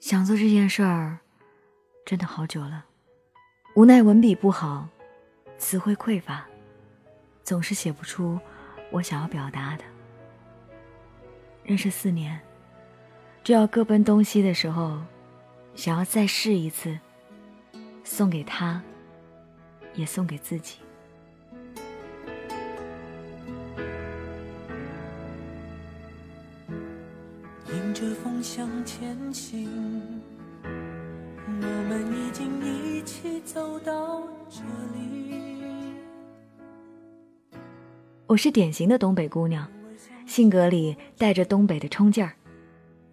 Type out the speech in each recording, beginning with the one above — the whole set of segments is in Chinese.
想做这件事儿，真的好久了。无奈文笔不好，词汇匮乏，总是写不出我想要表达的。认识四年，就要各奔东西的时候，想要再试一次，送给他，也送给自己。迎着风向前行，我是典型的东北姑娘，性格里带着东北的冲劲儿，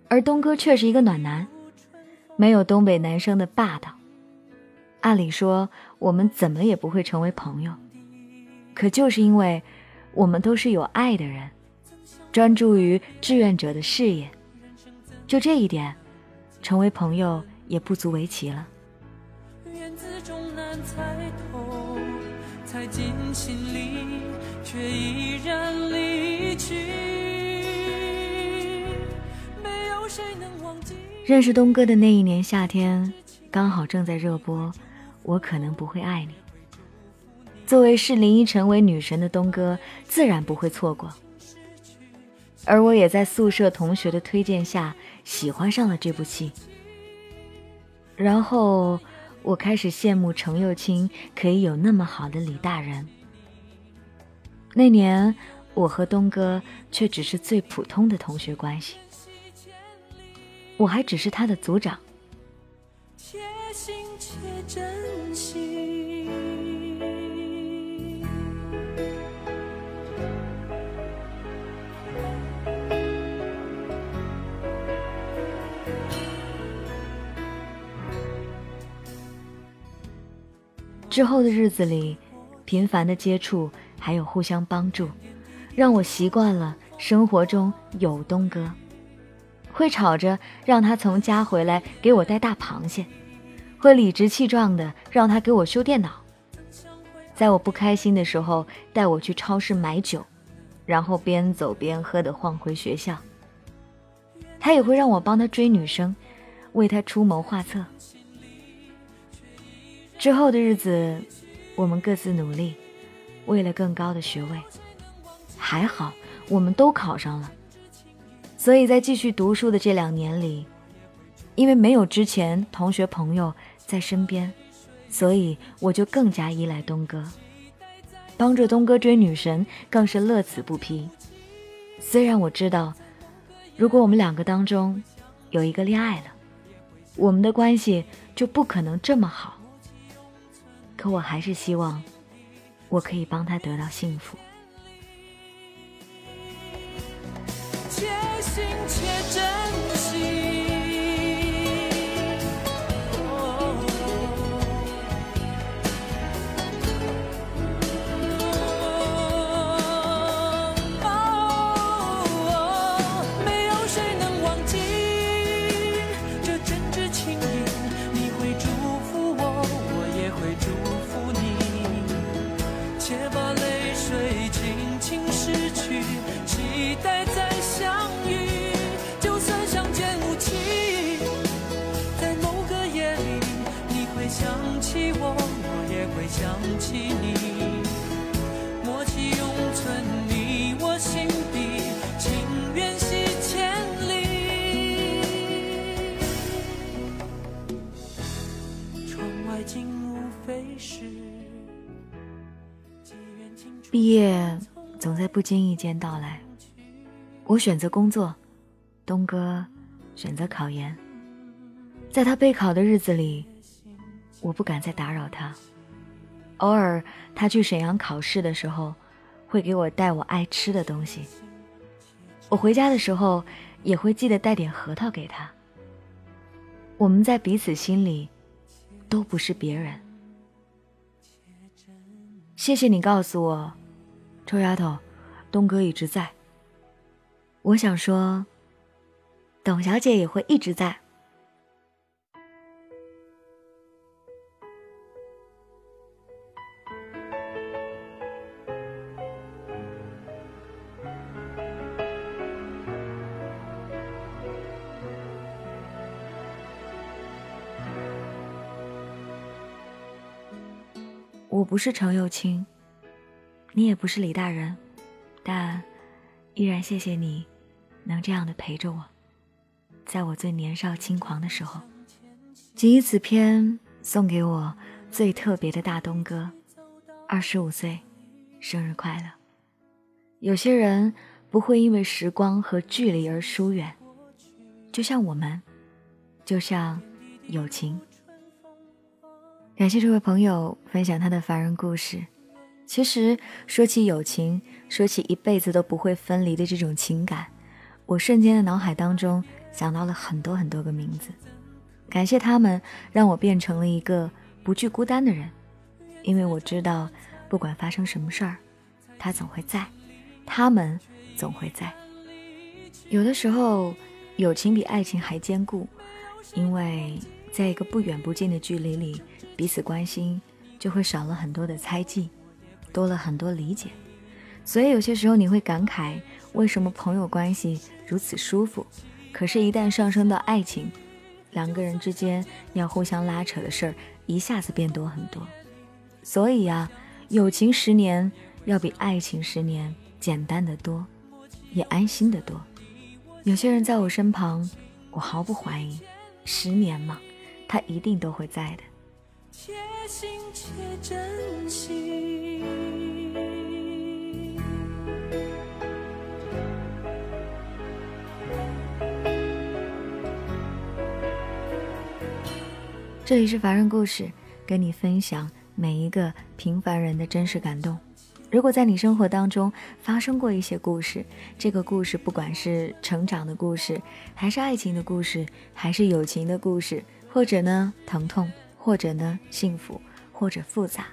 而东哥却是一个暖男，没有东北男生的霸道。按理说我们怎么也不会成为朋友，可就是因为我们都是有爱的人，专注于志愿者的事业。就这一点，成为朋友也不足为奇了。却依然离去。没有谁能忘记认识东哥的那一年夏天，刚好正在热播《我可能不会爱你》。作为视林依晨为女神的东哥，自然不会错过。而我也在宿舍同学的推荐下。喜欢上了这部戏，然后我开始羡慕程又青可以有那么好的李大人。那年我和东哥却只是最普通的同学关系，我还只是他的组长。之后的日子里，频繁的接触还有互相帮助，让我习惯了生活中有东哥，会吵着让他从家回来给我带大螃蟹，会理直气壮的让他给我修电脑，在我不开心的时候带我去超市买酒，然后边走边喝的晃回学校。他也会让我帮他追女生，为他出谋划策。之后的日子，我们各自努力，为了更高的学位。还好，我们都考上了。所以在继续读书的这两年里，因为没有之前同学朋友在身边，所以我就更加依赖东哥，帮着东哥追女神，更是乐此不疲。虽然我知道，如果我们两个当中有一个恋爱了，我们的关系就不可能这么好。可我还是希望，我可以帮他得到幸福。把泪水轻轻拭去，期待在。毕业总在不经意间到来，我选择工作，东哥选择考研。在他备考的日子里，我不敢再打扰他。偶尔他去沈阳考试的时候，会给我带我爱吃的东西。我回家的时候也会记得带点核桃给他。我们在彼此心里都不是别人。谢谢你告诉我。臭丫头东哥一直在。我想说董小姐也会一直在。我不是程又青你也不是李大人，但依然谢谢你，能这样的陪着我，在我最年少轻狂的时候。谨以此篇送给我最特别的大东哥，二十五岁，生日快乐。有些人不会因为时光和距离而疏远，就像我们，就像友情。感谢这位朋友分享他的凡人故事。其实说起友情，说起一辈子都不会分离的这种情感，我瞬间的脑海当中想到了很多很多个名字。感谢他们，让我变成了一个不惧孤单的人。因为我知道，不管发生什么事儿，他总会在，他们总会在。有的时候，友情比爱情还坚固，因为在一个不远不近的距离里。彼此关心，就会少了很多的猜忌，多了很多理解。所以有些时候你会感慨，为什么朋友关系如此舒服，可是，一旦上升到爱情，两个人之间要互相拉扯的事儿一下子变多很多。所以呀，友情十年要比爱情十年简单的多，也安心的多。有些人在我身旁，我毫不怀疑，十年嘛，他一定都会在的。且行且珍惜。这里是凡人故事，跟你分享每一个平凡人的真实感动。如果在你生活当中发生过一些故事，这个故事不管是成长的故事，还是爱情的故事，还是友情的故事，或者呢疼痛。或者呢，幸福，或者复杂，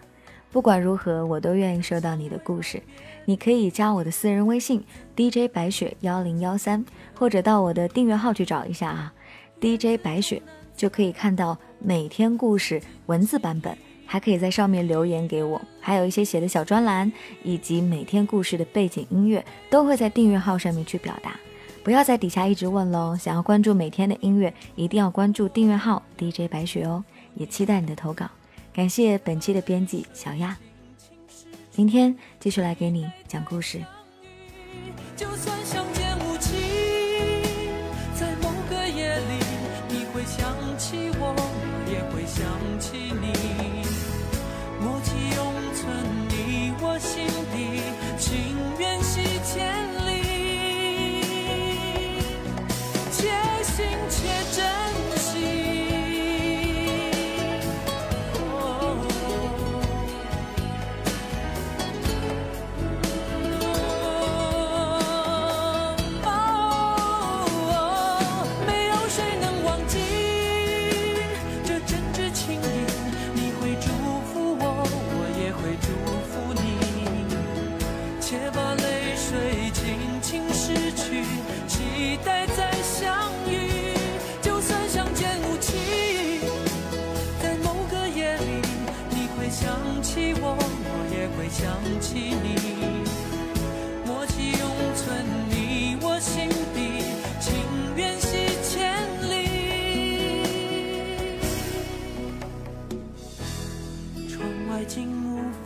不管如何，我都愿意收到你的故事。你可以加我的私人微信 DJ 白雪幺零幺三，或者到我的订阅号去找一下啊，DJ 白雪就可以看到每天故事文字版本，还可以在上面留言给我，还有一些写的小专栏，以及每天故事的背景音乐，都会在订阅号上面去表达。不要在底下一直问喽，想要关注每天的音乐，一定要关注订阅号 DJ 白雪哦。也期待你的投稿，感谢本期的编辑小亚。明天继续来给你讲故事。就算我心底，情愿系千里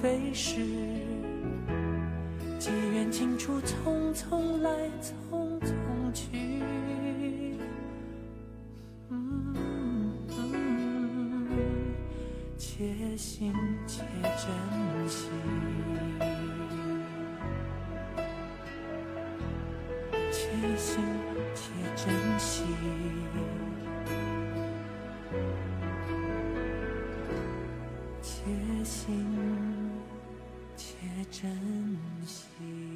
飞逝，机缘尽处，匆匆来，匆匆去。且行且珍惜。且珍惜，且行且珍惜。梦。